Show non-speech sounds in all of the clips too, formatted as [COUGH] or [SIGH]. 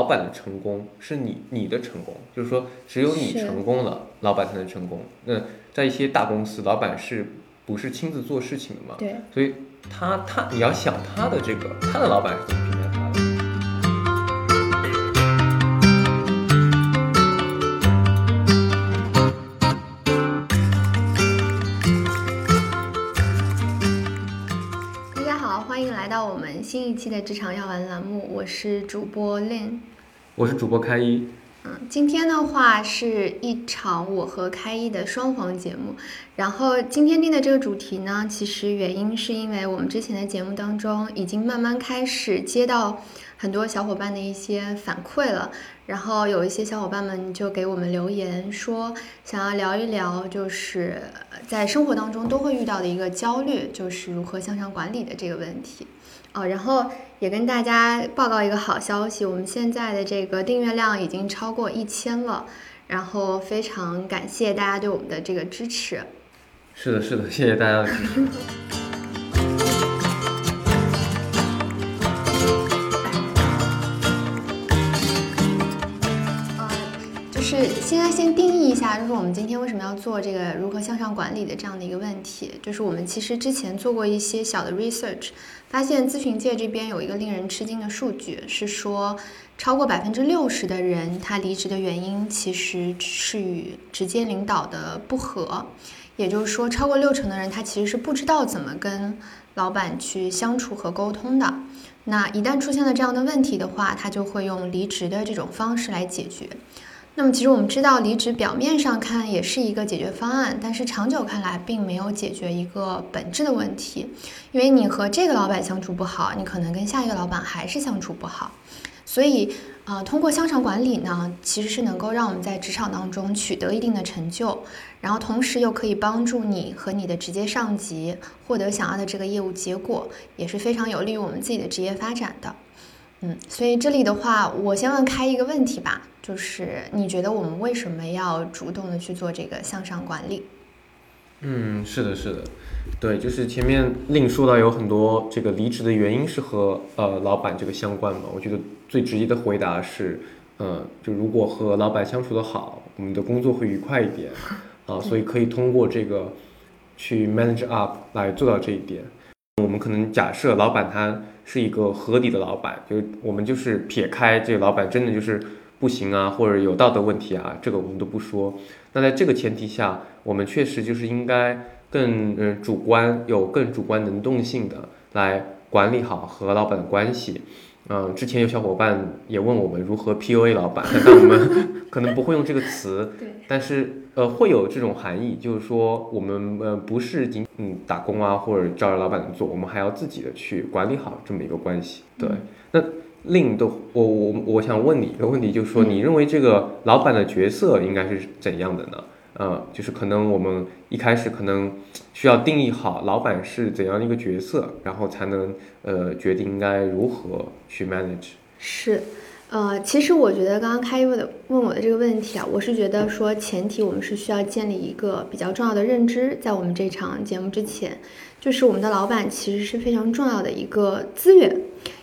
老板的成功是你你的成功，就是说只有你成功了，老板才能成功。那在一些大公司，老板是不是亲自做事情的嘛？对，所以他他你要想他的这个他的老板是怎么评价新一期的职场药丸栏目，我是主播 Lin。我是主播开一，嗯，今天的话是一场我和开一的双簧节目。然后今天定的这个主题呢，其实原因是因为我们之前的节目当中已经慢慢开始接到很多小伙伴的一些反馈了。然后有一些小伙伴们就给我们留言说，想要聊一聊，就是在生活当中都会遇到的一个焦虑，就是如何向上管理的这个问题。哦，然后也跟大家报告一个好消息，我们现在的这个订阅量已经超过一千了，然后非常感谢大家对我们的这个支持。是的，是的，谢谢大家的支持。现在先定义一下，就是我们今天为什么要做这个如何向上管理的这样的一个问题。就是我们其实之前做过一些小的 research，发现咨询界这边有一个令人吃惊的数据，是说超过百分之六十的人他离职的原因其实是与直接领导的不合，也就是说超过六成的人他其实是不知道怎么跟老板去相处和沟通的。那一旦出现了这样的问题的话，他就会用离职的这种方式来解决。那么其实我们知道，离职表面上看也是一个解决方案，但是长久看来并没有解决一个本质的问题。因为你和这个老板相处不好，你可能跟下一个老板还是相处不好。所以，呃，通过向上管理呢，其实是能够让我们在职场当中取得一定的成就，然后同时又可以帮助你和你的直接上级获得想要的这个业务结果，也是非常有利于我们自己的职业发展的。嗯，所以这里的话，我先问开一个问题吧，就是你觉得我们为什么要主动的去做这个向上管理？嗯，是的，是的，对，就是前面另说到有很多这个离职的原因是和呃老板这个相关嘛。我觉得最直接的回答是，呃，就如果和老板相处的好，我们的工作会愉快一点 [LAUGHS] 啊，所以可以通过这个去 manage up 来做到这一点。我们可能假设老板他是一个合理的老板，就我们就是撇开这个老板真的就是不行啊，或者有道德问题啊，这个我们都不说。那在这个前提下，我们确实就是应该更嗯主观，有更主观能动性的来管理好和老板的关系。嗯、之前有小伙伴也问我们如何 PUA 老板，但我们 [LAUGHS] 可能不会用这个词，对，但是呃会有这种含义，就是说我们呃不是仅嗯打工啊或者照着老板做，我们还要自己的去管理好这么一个关系。对，那另的我我我想问你一个问题，就是说你认为这个老板的角色应该是怎样的呢？呃，就是可能我们一开始可能需要定义好老板是怎样的一个角色，然后才能呃决定应该如何去 manage。是，呃，其实我觉得刚刚开问的问我的这个问题啊，我是觉得说前提我们是需要建立一个比较重要的认知，在我们这场节目之前，就是我们的老板其实是非常重要的一个资源，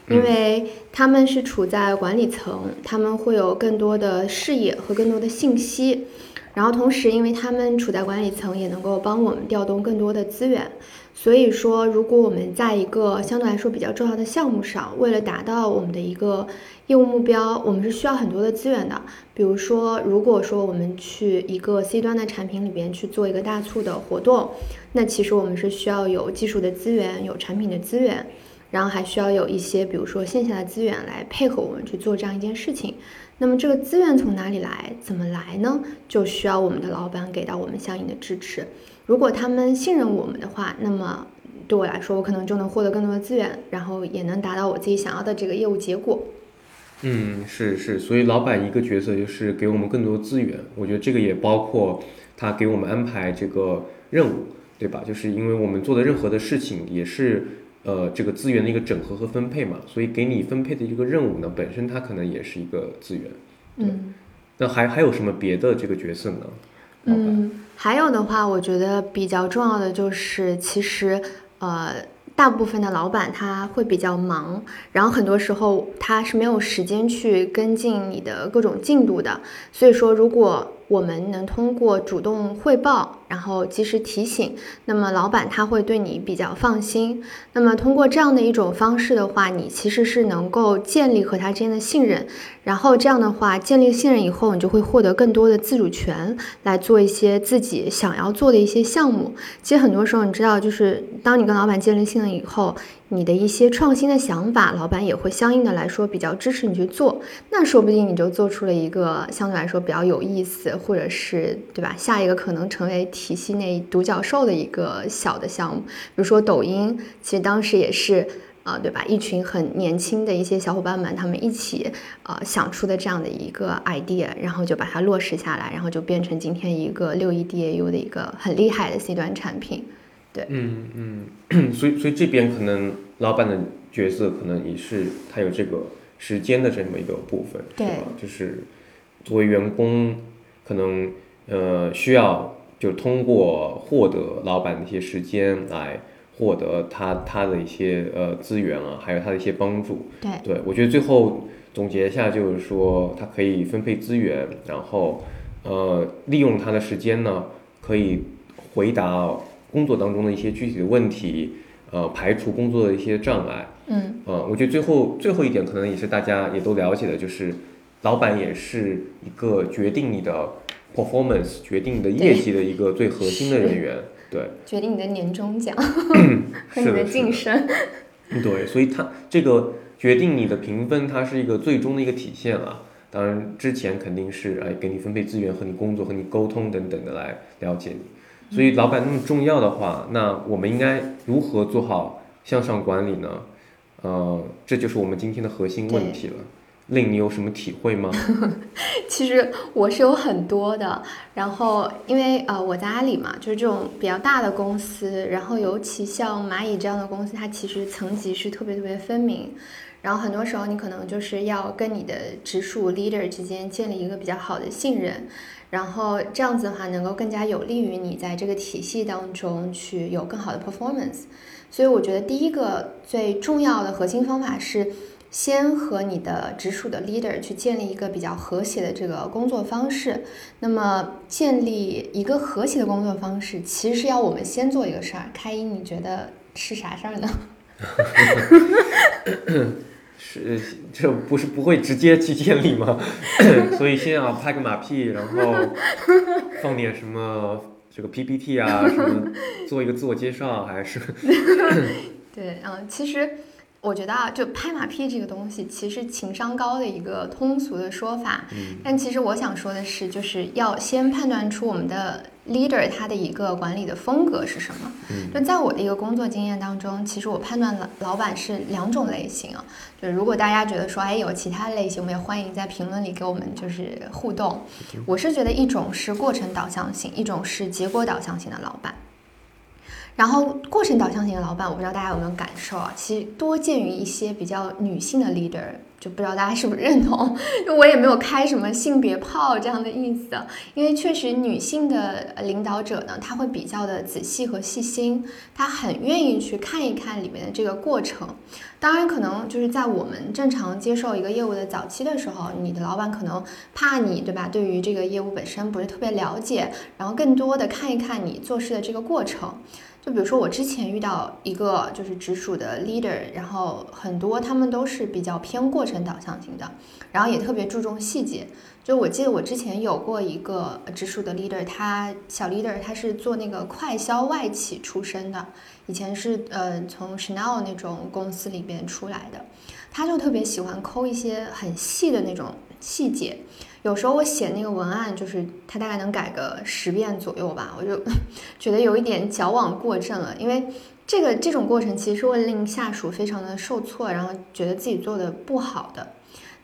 因为他们是处在管理层，他们会有更多的视野和更多的信息。然后同时，因为他们处在管理层，也能够帮我们调动更多的资源。所以说，如果我们在一个相对来说比较重要的项目上，为了达到我们的一个业务目标，我们是需要很多的资源的。比如说，如果说我们去一个 C 端的产品里边去做一个大促的活动，那其实我们是需要有技术的资源，有产品的资源，然后还需要有一些比如说线下的资源来配合我们去做这样一件事情。那么这个资源从哪里来？怎么来呢？就需要我们的老板给到我们相应的支持。如果他们信任我们的话，那么对我来说，我可能就能获得更多的资源，然后也能达到我自己想要的这个业务结果。嗯，是是，所以老板一个角色就是给我们更多资源，我觉得这个也包括他给我们安排这个任务，对吧？就是因为我们做的任何的事情也是呃这个资源的一个整合和分配嘛，所以给你分配的一个任务呢，本身它可能也是一个资源。嗯那还还有什么别的这个角色呢？嗯，还有的话，我觉得比较重要的就是，其实呃，大部分的老板他会比较忙，然后很多时候他是没有时间去跟进你的各种进度的。所以说，如果我们能通过主动汇报，然后及时提醒，那么老板他会对你比较放心。那么通过这样的一种方式的话，你其实是能够建立和他之间的信任。然后这样的话，建立信任以后，你就会获得更多的自主权，来做一些自己想要做的一些项目。其实很多时候，你知道，就是当你跟老板建立信任以后。你的一些创新的想法，老板也会相应的来说比较支持你去做，那说不定你就做出了一个相对来说比较有意思，或者是对吧？下一个可能成为体系内独角兽的一个小的项目，比如说抖音，其实当时也是啊，对吧？一群很年轻的一些小伙伴们，他们一起呃想出的这样的一个 idea，然后就把它落实下来，然后就变成今天一个六亿 DAU 的一个很厉害的 C 端产品。对嗯嗯，所以所以这边可能老板的角色可能也是他有这个时间的这么一个部分，对吧？就是作为员工，可能呃需要就通过获得老板的一些时间来获得他他的一些呃资源啊，还有他的一些帮助。对，对我觉得最后总结一下就是说，他可以分配资源，然后呃利用他的时间呢，可以回答。工作当中的一些具体的问题，呃，排除工作的一些障碍，嗯，呃，我觉得最后最后一点可能也是大家也都了解的，就是老板也是一个决定你的 performance、决定你的业绩的一个最核心的人员，对，决定你的年终奖 [COUGHS] 和你的晋升，对，所以他这个决定你的评分，它是一个最终的一个体现了。当然之前肯定是哎给你分配资源和你工作和你沟通等等的来了解你。所以老板那么重要的话，那我们应该如何做好向上管理呢？呃，这就是我们今天的核心问题了。令你有什么体会吗？[LAUGHS] 其实我是有很多的。然后因为呃我在阿里嘛，就是这种比较大的公司，然后尤其像蚂蚁这样的公司，它其实层级是特别特别分明。然后很多时候你可能就是要跟你的直属 leader 之间建立一个比较好的信任。然后这样子的话，能够更加有利于你在这个体系当中去有更好的 performance。所以我觉得第一个最重要的核心方法是，先和你的直属的 leader 去建立一个比较和谐的这个工作方式。那么建立一个和谐的工作方式，其实是要我们先做一个事儿。开一，你觉得是啥事儿呢？[LAUGHS] 是，这不是不会直接去建立吗？[LAUGHS] 所以先要拍个马屁，然后放点什么这个 PPT 啊，什么做一个自我介绍，还是？[LAUGHS] 对，嗯，其实。我觉得啊，就拍马屁这个东西，其实情商高的一个通俗的说法。嗯。但其实我想说的是，就是要先判断出我们的 leader 他的一个管理的风格是什么。嗯。就在我的一个工作经验当中，其实我判断了老板是两种类型啊。就如果大家觉得说，哎，有其他类型，我们也欢迎在评论里给我们就是互动。我是觉得一种是过程导向型，一种是结果导向型的老板。然后过程导向型的老板，我不知道大家有没有感受啊？其实多见于一些比较女性的 leader，就不知道大家是不是认同？[LAUGHS] 因为我也没有开什么性别炮这样的意思，因为确实女性的领导者呢，她会比较的仔细和细心，她很愿意去看一看里面的这个过程。当然，可能就是在我们正常接受一个业务的早期的时候，你的老板可能怕你，对吧？对于这个业务本身不是特别了解，然后更多的看一看你做事的这个过程。就比如说，我之前遇到一个就是直属的 leader，然后很多他们都是比较偏过程导向型的，然后也特别注重细节。就我记得我之前有过一个直属的 leader，他小 leader 他是做那个快销外企出身的，以前是呃从 Chanel 那种公司里边出来的，他就特别喜欢抠一些很细的那种细节。有时候我写那个文案，就是他大概能改个十遍左右吧，我就 [LAUGHS] 觉得有一点矫枉过正了。因为这个这种过程其实会令下属非常的受挫，然后觉得自己做的不好的。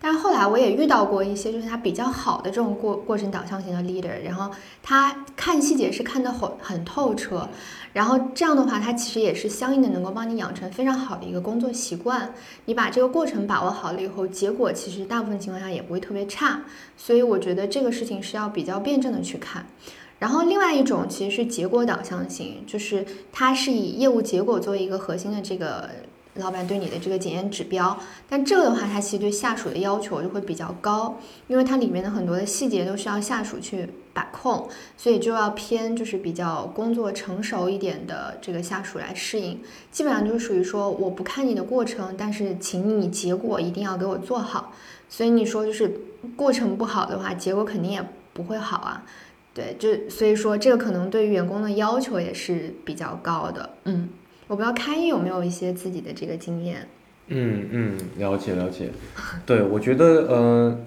但是后来我也遇到过一些，就是他比较好的这种过过程导向型的 leader，然后他看细节是看得很很透彻，然后这样的话，他其实也是相应的能够帮你养成非常好的一个工作习惯。你把这个过程把握好了以后，结果其实大部分情况下也不会特别差。所以我觉得这个事情是要比较辩证的去看。然后另外一种其实是结果导向型，就是它是以业务结果作为一个核心的这个。老板对你的这个检验指标，但这个的话，它其实对下属的要求就会比较高，因为它里面的很多的细节都需要下属去把控，所以就要偏就是比较工作成熟一点的这个下属来适应。基本上就是属于说，我不看你的过程，但是请你结果一定要给我做好。所以你说就是过程不好的话，结果肯定也不会好啊。对，就所以说这个可能对于员工的要求也是比较高的，嗯。我不知道开一有没有一些自己的这个经验。嗯嗯，了解了解。对，我觉得呃，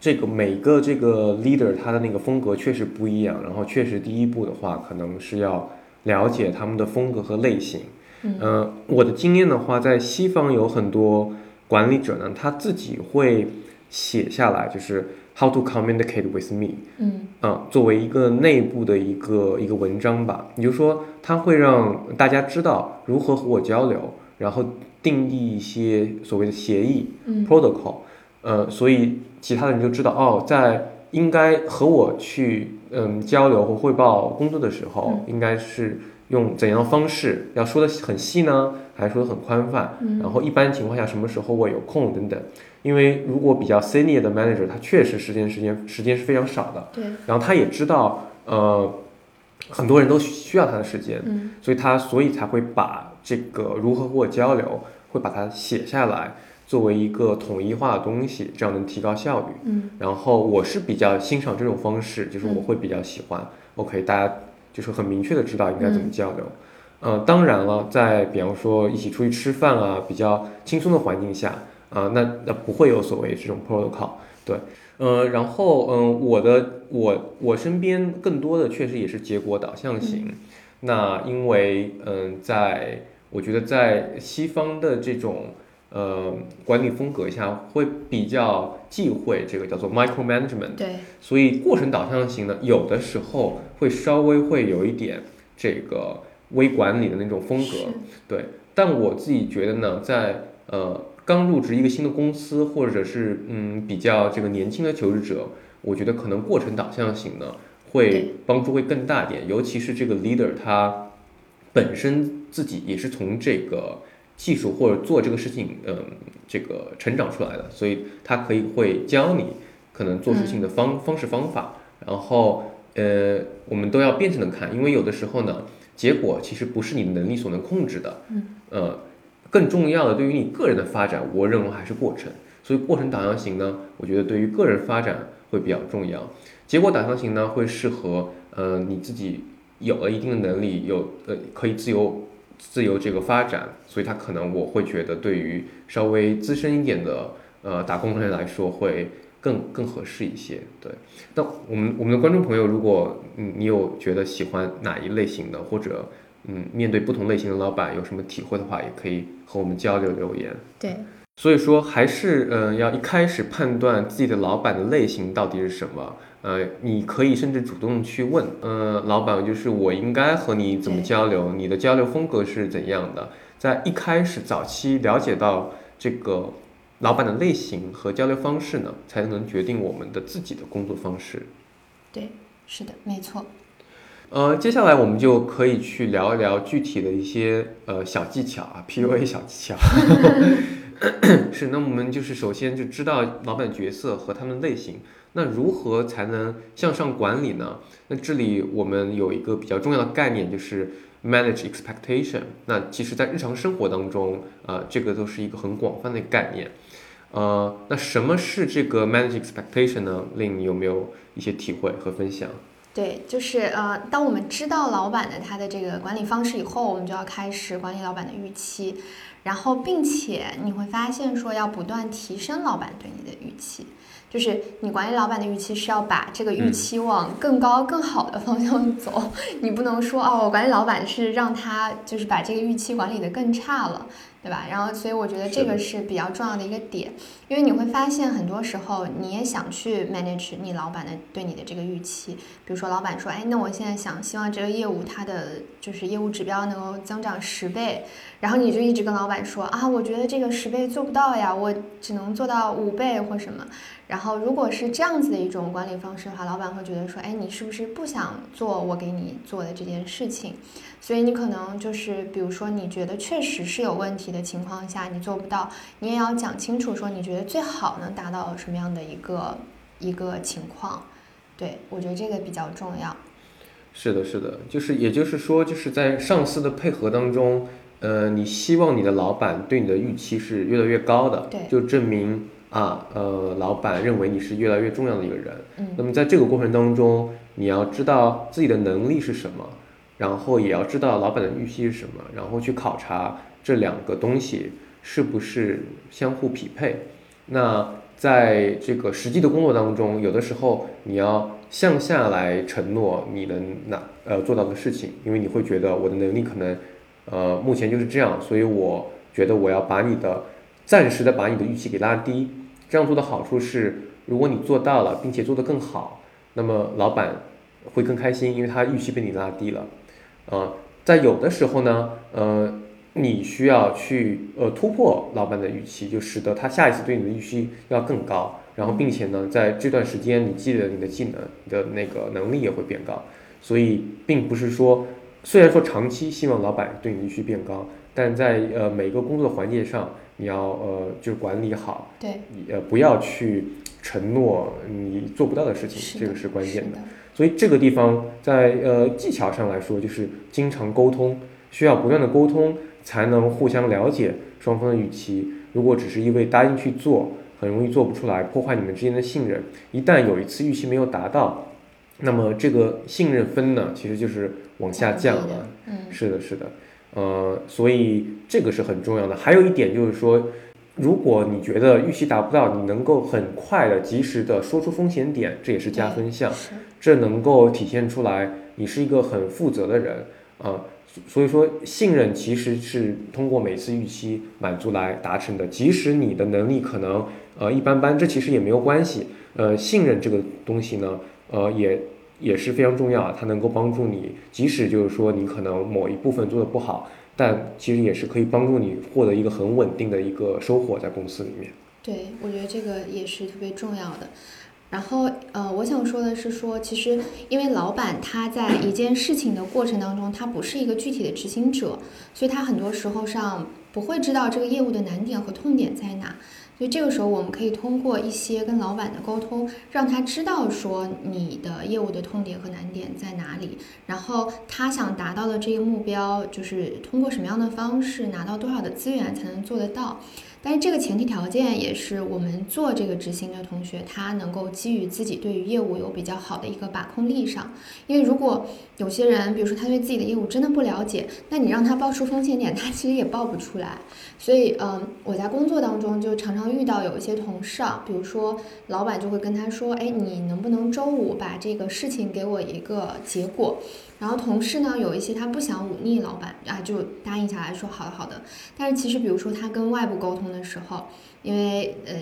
这个每个这个 leader 他的那个风格确实不一样，然后确实第一步的话，可能是要了解他们的风格和类型。嗯，我的经验的话，在西方有很多管理者呢，他自己会写下来，就是。How to communicate with me？嗯，啊，作为一个内部的一个一个文章吧，也就是说，它会让大家知道如何和我交流，然后定义一些所谓的协议，protocol，呃，所以其他的人就知道，哦，在应该和我去嗯交流或汇报工作的时候，应该是用怎样的方式，要说的很细呢，还是说的很宽泛？然后一般情况下，什么时候我有空等等。因为如果比较 senior 的 manager，他确实时间时间时间是非常少的，对。然后他也知道，呃，很多人都需要他的时间，嗯。所以他所以才会把这个如何和我交流，会把它写下来，作为一个统一化的东西，这样能提高效率。嗯。然后我是比较欣赏这种方式，就是我会比较喜欢。OK，大家就是很明确的知道应该怎么交流。呃，当然了，在比方说一起出去吃饭啊，比较轻松的环境下。啊，那那不会有所谓这种 protocol，对，呃，然后嗯，我的我我身边更多的确实也是结果导向型，那因为嗯，在我觉得在西方的这种呃管理风格下，会比较忌讳这个叫做 micro management，对，所以过程导向型呢，有的时候会稍微会有一点这个微管理的那种风格，对，但我自己觉得呢，在呃。刚入职一个新的公司，或者是嗯比较这个年轻的求职者，我觉得可能过程导向型呢会帮助会更大一点，尤其是这个 leader 他本身自己也是从这个技术或者做这个事情嗯这个成长出来的，所以他可以会教你可能做事情的方方式方法，然后呃我们都要辩证的看，因为有的时候呢结果其实不是你的能力所能控制的，嗯。呃。更重要的，对于你个人的发展，我认为还是过程。所以过程导向型呢，我觉得对于个人发展会比较重要。结果导向型呢，会适合呃你自己有了一定的能力，有呃可以自由自由这个发展。所以它可能我会觉得，对于稍微资深一点的呃打工人来说，会更更合适一些。对，那我们我们的观众朋友，如果嗯你有觉得喜欢哪一类型的，或者嗯，面对不同类型的老板有什么体会的话，也可以和我们交流留言。对，所以说还是嗯，要一开始判断自己的老板的类型到底是什么。呃，你可以甚至主动去问，呃，老板就是我应该和你怎么交流？你的交流风格是怎样的？在一开始早期了解到这个老板的类型和交流方式呢，才能决定我们的自己的工作方式。对，是的，没错。呃，接下来我们就可以去聊一聊具体的一些呃小技巧啊，PUA 小技巧。[LAUGHS] [COUGHS] 是，那我们就是首先就知道老板角色和他们类型，那如何才能向上管理呢？那这里我们有一个比较重要的概念，就是 manage expectation。那其实，在日常生活当中，呃，这个都是一个很广泛的概念。呃，那什么是这个 manage expectation 呢？令你有没有一些体会和分享？对，就是呃，当我们知道老板的他的这个管理方式以后，我们就要开始管理老板的预期，然后并且你会发现说要不断提升老板对你的预期，就是你管理老板的预期是要把这个预期往更高更好的方向走，[LAUGHS] 你不能说哦，我管理老板是让他就是把这个预期管理的更差了。对吧？然后，所以我觉得这个是比较重要的一个点，因为你会发现很多时候你也想去 manage 你老板的对你的这个预期，比如说老板说，哎，那我现在想希望这个业务它的就是业务指标能够增长十倍，然后你就一直跟老板说啊，我觉得这个十倍做不到呀，我只能做到五倍或什么。然后如果是这样子的一种管理方式的话，老板会觉得说，哎，你是不是不想做我给你做的这件事情？所以你可能就是，比如说你觉得确实是有问题的情况下，你做不到，你也要讲清楚说，你觉得最好能达到什么样的一个一个情况。对我觉得这个比较重要。是的，是的，就是也就是说，就是在上司的配合当中，呃，你希望你的老板对你的预期是越来越高的，对，就证明啊，呃，老板认为你是越来越重要的一个人。嗯，那么在这个过程当中，你要知道自己的能力是什么，然后也要知道老板的预期是什么，然后去考察这两个东西是不是相互匹配。那在这个实际的工作当中，有的时候你要向下来承诺你能拿呃做到的事情，因为你会觉得我的能力可能呃目前就是这样，所以我觉得我要把你的暂时的把你的预期给拉低。这样做的好处是，如果你做到了，并且做得更好，那么老板会更开心，因为他预期被你拉低了。呃，在有的时候呢，呃。你需要去呃突破老板的预期，就使得他下一次对你的预期要更高，然后并且呢，在这段时间你积累你的技能，你的那个能力也会变高。所以并不是说，虽然说长期希望老板对你的预期变高，但在呃每个工作环节上，你要呃就是管理好，对，呃不要去承诺你做不到的事情，这个是关键的。所以这个地方在呃技巧上来说，就是经常沟通，需要不断的沟通。才能互相了解双方的预期。如果只是因为答应去做，很容易做不出来，破坏你们之间的信任。一旦有一次预期没有达到，那么这个信任分呢，其实就是往下降了。嗯，是的，是的，呃，所以这个是很重要的。还有一点就是说，如果你觉得预期达不到，你能够很快的、及时的说出风险点，这也是加分项。这能够体现出来你是一个很负责的人啊。所以说，信任其实是通过每次预期满足来达成的。即使你的能力可能呃一般般，这其实也没有关系。呃，信任这个东西呢，呃，也也是非常重要，它能够帮助你，即使就是说你可能某一部分做的不好，但其实也是可以帮助你获得一个很稳定的一个收获在公司里面。对，我觉得这个也是特别重要的。然后，呃，我想说的是，说其实因为老板他在一件事情的过程当中，他不是一个具体的执行者，所以他很多时候上不会知道这个业务的难点和痛点在哪。所以这个时候，我们可以通过一些跟老板的沟通，让他知道说你的业务的痛点和难点在哪里，然后他想达到的这个目标，就是通过什么样的方式拿到多少的资源才能做得到。但是这个前提条件也是我们做这个执行的同学，他能够基于自己对于业务有比较好的一个把控力上。因为如果有些人，比如说他对自己的业务真的不了解，那你让他报出风险点，[LAUGHS] 他其实也报不出来。所以，嗯，我在工作当中就常常遇到有一些同事啊，比如说老板就会跟他说，哎，你能不能周五把这个事情给我一个结果？然后同事呢，有一些他不想忤逆老板啊，就答应下来说好的好的。但是其实，比如说他跟外部沟通的时候，因为呃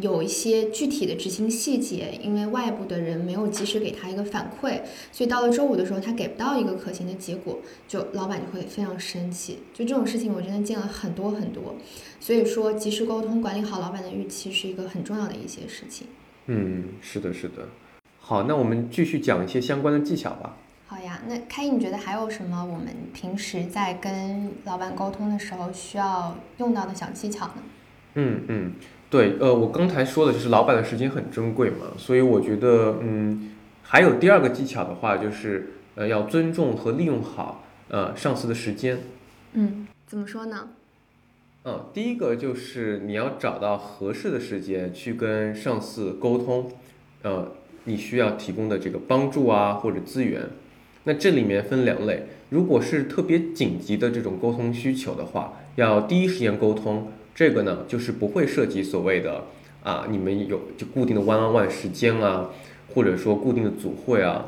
有一些具体的执行细节，因为外部的人没有及时给他一个反馈，所以到了周五的时候，他给不到一个可行的结果，就老板就会非常生气。就这种事情，我真的见了很多很多。所以说，及时沟通，管理好老板的预期，是一个很重要的一些事情。嗯，是的，是的。好，那我们继续讲一些相关的技巧吧。好呀，那开一，你觉得还有什么我们平时在跟老板沟通的时候需要用到的小技巧呢？嗯嗯，对，呃，我刚才说的就是老板的时间很珍贵嘛，所以我觉得，嗯，还有第二个技巧的话，就是呃，要尊重和利用好呃上司的时间。嗯，怎么说呢？嗯，第一个就是你要找到合适的时间去跟上司沟通，呃，你需要提供的这个帮助啊或者资源。那这里面分两类，如果是特别紧急的这种沟通需求的话，要第一时间沟通，这个呢就是不会涉及所谓的啊，你们有就固定的 one on one 时间啊，或者说固定的组会啊，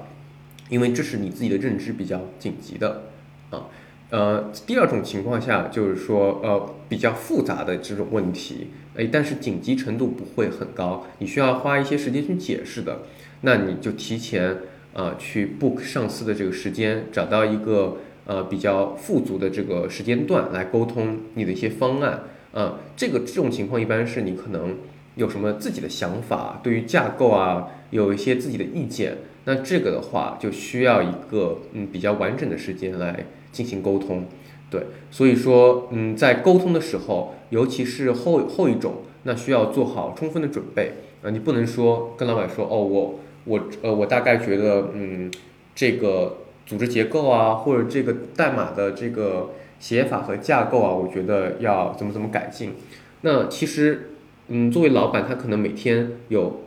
因为这是你自己的认知比较紧急的啊。呃，第二种情况下就是说呃比较复杂的这种问题，哎，但是紧急程度不会很高，你需要花一些时间去解释的，那你就提前。啊，去 book 上司的这个时间，找到一个呃比较富足的这个时间段来沟通你的一些方案。啊，这个这种情况一般是你可能有什么自己的想法，对于架构啊有一些自己的意见，那这个的话就需要一个嗯比较完整的时间来进行沟通。对，所以说嗯在沟通的时候，尤其是后后一种，那需要做好充分的准备啊，你不能说跟老板说哦我我呃我大概觉得嗯这个组织结构啊或者这个代码的这个写法和架构啊，我觉得要怎么怎么改进。那其实。嗯，作为老板，他可能每天有，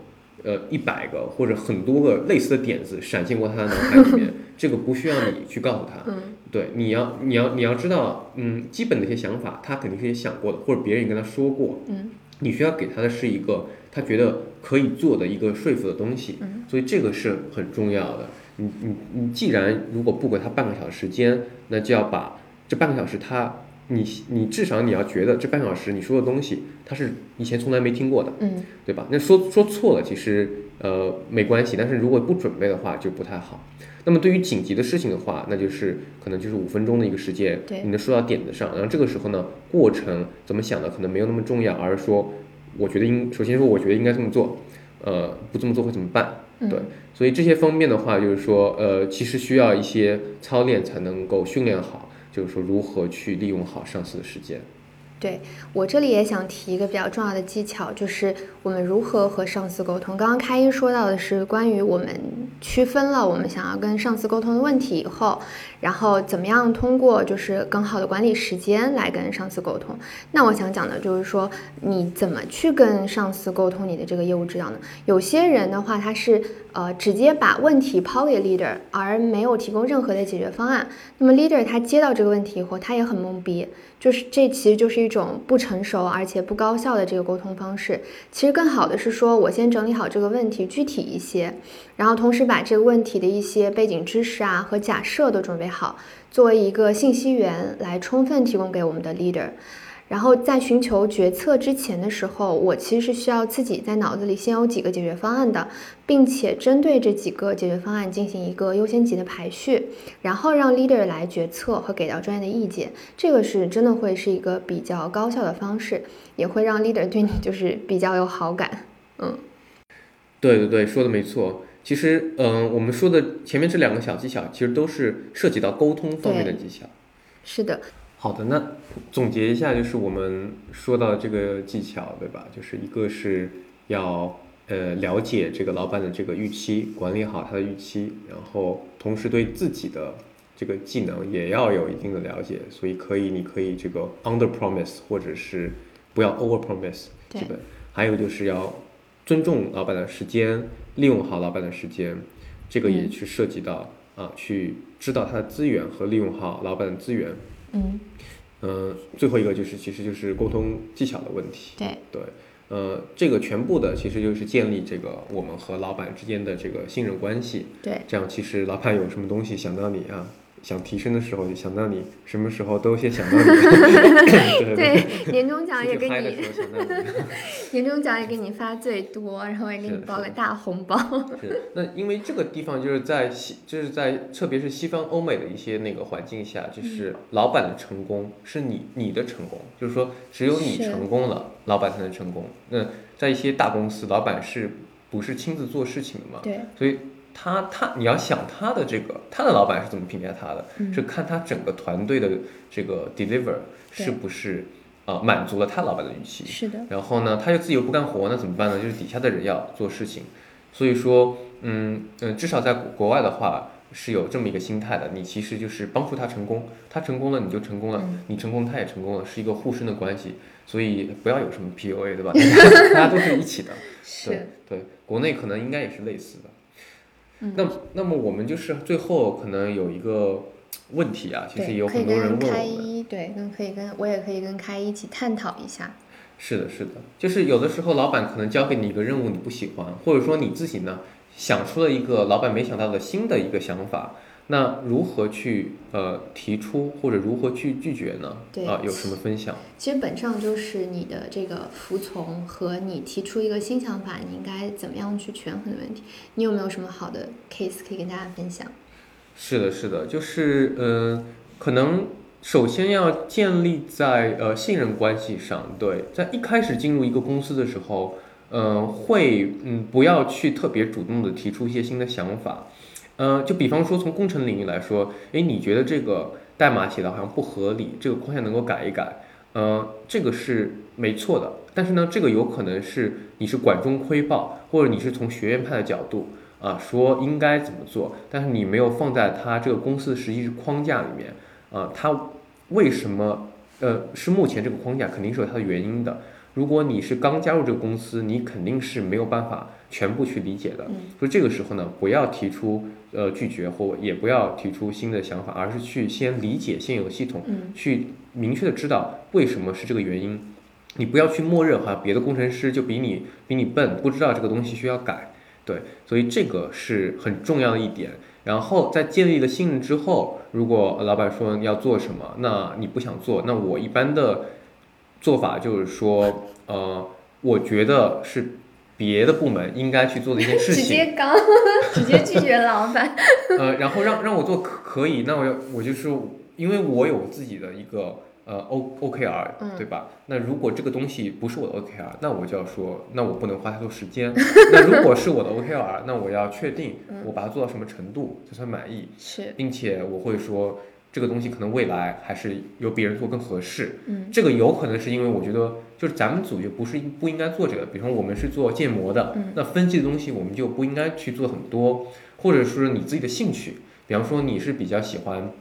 呃，一百个或者很多个类似的点子闪现过他的脑海里面，这个不需要你去告诉他，嗯对，你要你要你要知道，嗯，基本的一些想法，他肯定是也想过的，或者别人也跟他说过，嗯，你需要给他的是一个他觉得可以做的一个说服的东西，嗯，所以这个是很重要的。你你你既然如果不给他半个小时时间，那就要把这半个小时他。你你至少你要觉得这半小时你说的东西，他是以前从来没听过的，嗯，对吧？那说说错了，其实呃没关系，但是如果不准备的话就不太好。那么对于紧急的事情的话，那就是可能就是五分钟的一个时间，你能说到点子上。然后这个时候呢，过程怎么想的可能没有那么重要，而是说我觉得应首先说我觉得应该这么做，呃，不这么做会怎么办？对，所以这些方面的话，就是说呃，其实需要一些操练才能够训练好。就是说，如何去利用好上司的时间？对我这里也想提一个比较重要的技巧，就是我们如何和上司沟通。刚刚开一说到的是关于我们区分了我们想要跟上司沟通的问题以后，然后怎么样通过就是更好的管理时间来跟上司沟通。那我想讲的就是说，你怎么去跟上司沟通你的这个业务指导呢？有些人的话，他是。呃，直接把问题抛给 leader，而没有提供任何的解决方案。那么 leader 他接到这个问题以后，他也很懵逼，就是这其实就是一种不成熟而且不高效的这个沟通方式。其实更好的是说，我先整理好这个问题具体一些，然后同时把这个问题的一些背景知识啊和假设都准备好，作为一个信息源来充分提供给我们的 leader。然后在寻求决策之前的时候，我其实是需要自己在脑子里先有几个解决方案的，并且针对这几个解决方案进行一个优先级的排序，然后让 leader 来决策和给到专业的意见。这个是真的会是一个比较高效的方式，也会让 leader 对你 [LAUGHS] 就是比较有好感。嗯，对对对，说的没错。其实，嗯，我们说的前面这两个小技巧，其实都是涉及到沟通方面的技巧。是的。好的，那总结一下，就是我们说到这个技巧，对吧？就是一个是要呃了解这个老板的这个预期，管理好他的预期，然后同时对自己的这个技能也要有一定的了解，所以可以，你可以这个 under promise，或者是不要 over promise，基本。还有就是要尊重老板的时间，利用好老板的时间，这个也去涉及到啊，去知道他的资源和利用好老板的资源。嗯，呃，最后一个就是，其实就是沟通技巧的问题。对对，呃，这个全部的其实就是建立这个我们和老板之间的这个信任关系。对，这样其实老板有什么东西想到你啊。想提升的时候，就想到你什么时候都先想到你。[LAUGHS] 对，年终奖也给你，[LAUGHS] 年终奖也给你发最多，然后也给你包个大红包。是，那因为这个地方就是在西，就是在特别是西方欧美的一些那个环境下，就是老板的成功是你你的成功，就是说只有你成功了，老板才能成功。那在一些大公司，老板是不是亲自做事情的嘛？对，所以。他他，你要想他的这个，他的老板是怎么评价他的？是看他整个团队的这个 deliver 是不是啊满足了他老板的预期？是的。然后呢，他又自己又不干活，那怎么办呢？就是底下的人要做事情。所以说，嗯嗯，至少在国外的话是有这么一个心态的。你其实就是帮助他成功，他成功了你就成功了，你成功他也成功了，是一个互生的关系。所以不要有什么 PUA，对吧？[LAUGHS] 大家都是一起的。是。对，国内可能应该也是类似的。那那么我们就是最后可能有一个问题啊，其实有很多人问我们，对，跟可以跟我也可以跟开一一起探讨一下。是的，是的，就是有的时候老板可能交给你一个任务你不喜欢，或者说你自己呢想出了一个老板没想到的新的一个想法。那如何去呃提出或者如何去拒绝呢？对啊，有什么分享？其实本质上就是你的这个服从和你提出一个新想法，你应该怎么样去权衡的问题。你有没有什么好的 case 可以跟大家分享？是的，是的，就是呃，可能首先要建立在呃信任关系上。对，在一开始进入一个公司的时候，嗯，会嗯不要去特别主动的提出一些新的想法，呃，就比方说从工程领域来说，诶，你觉得这个代码写的好像不合理，这个框架能够改一改，呃，这个是没错的，但是呢，这个有可能是你是管中窥豹，或者你是从学院派的角度啊说应该怎么做，但是你没有放在他这个公司的实际框架里面，啊，他为什么呃是目前这个框架肯定是有它的原因的。如果你是刚加入这个公司，你肯定是没有办法全部去理解的。所以这个时候呢，不要提出呃拒绝或也不要提出新的想法，而是去先理解现有系统，去明确的知道为什么是这个原因。你不要去默认哈，别的工程师就比你比你笨，不知道这个东西需要改。对，所以这个是很重要的一点。然后在建立了信任之后，如果老板说要做什么，那你不想做，那我一般的。做法就是说，呃，我觉得是别的部门应该去做的一件事情。直接刚，直接拒绝老板。呃，然后让让我做可可以，那我要我就是因为我有自己的一个呃 O OKR，对吧？那如果这个东西不是我的 OKR，那我就要说，那我不能花太多时间。[LAUGHS] 那如果是我的 OKR，那我要确定我把它做到什么程度才算满意。是，并且我会说。这个东西可能未来还是由别人做更合适。嗯，这个有可能是因为我觉得，就是咱们组就不是不应该做这个。比方说我们是做建模的，那分析的东西我们就不应该去做很多，或者说你自己的兴趣，比方说你是比较喜欢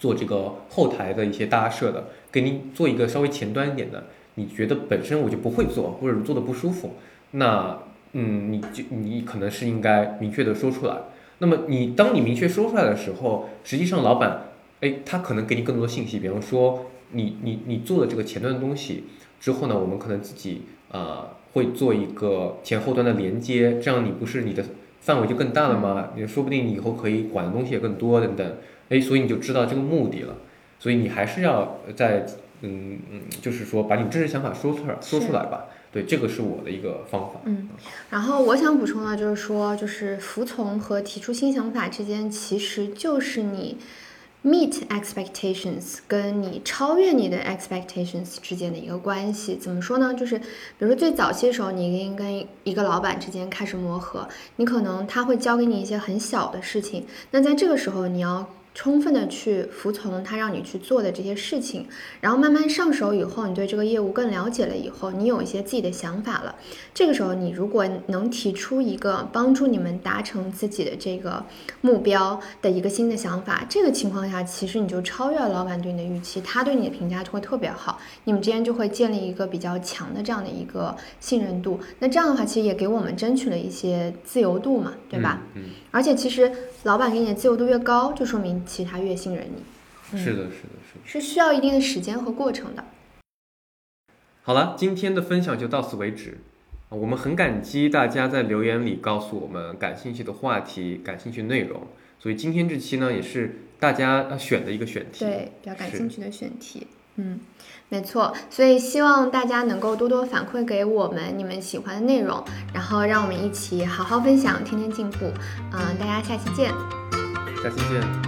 做这个后台的一些搭设的，给你做一个稍微前端一点的，你觉得本身我就不会做，或者做的不舒服，那嗯，你就你可能是应该明确的说出来。那么你当你明确说出来的时候，实际上老板。哎，他可能给你更多的信息，比方说你你你做的这个前端的东西之后呢，我们可能自己啊会做一个前后端的连接，这样你不是你的范围就更大了吗？你说不定你以后可以管的东西也更多等等。哎，所以你就知道这个目的了。所以你还是要在嗯嗯，就是说把你真实想法说出来说出来吧。对，这个是我的一个方法。嗯，然后我想补充的就是说，就是服从和提出新想法之间，其实就是你。Meet expectations 跟你超越你的 expectations 之间的一个关系，怎么说呢？就是比如说最早期的时候，你跟跟一个老板之间开始磨合，你可能他会教给你一些很小的事情，那在这个时候你要。充分的去服从他让你去做的这些事情，然后慢慢上手以后，你对这个业务更了解了以后，你有一些自己的想法了。这个时候，你如果能提出一个帮助你们达成自己的这个目标的一个新的想法，这个情况下，其实你就超越了老板对你的预期，他对你的评价就会特别好，你们之间就会建立一个比较强的这样的一个信任度。那这样的话，其实也给我们争取了一些自由度嘛，对吧？嗯。而且其实老板给你的自由度越高，就说明。其他越信任你，是的，是的，是的，是需要一定的时间和过程的。好了，今天的分享就到此为止。我们很感激大家在留言里告诉我们感兴趣的话题、感兴趣内容，所以今天这期呢也是大家选的一个选题，对，比较感兴趣的选题。嗯，没错，所以希望大家能够多多反馈给我们你们喜欢的内容，然后让我们一起好好分享，天天进步。嗯，大家下期见。下期见。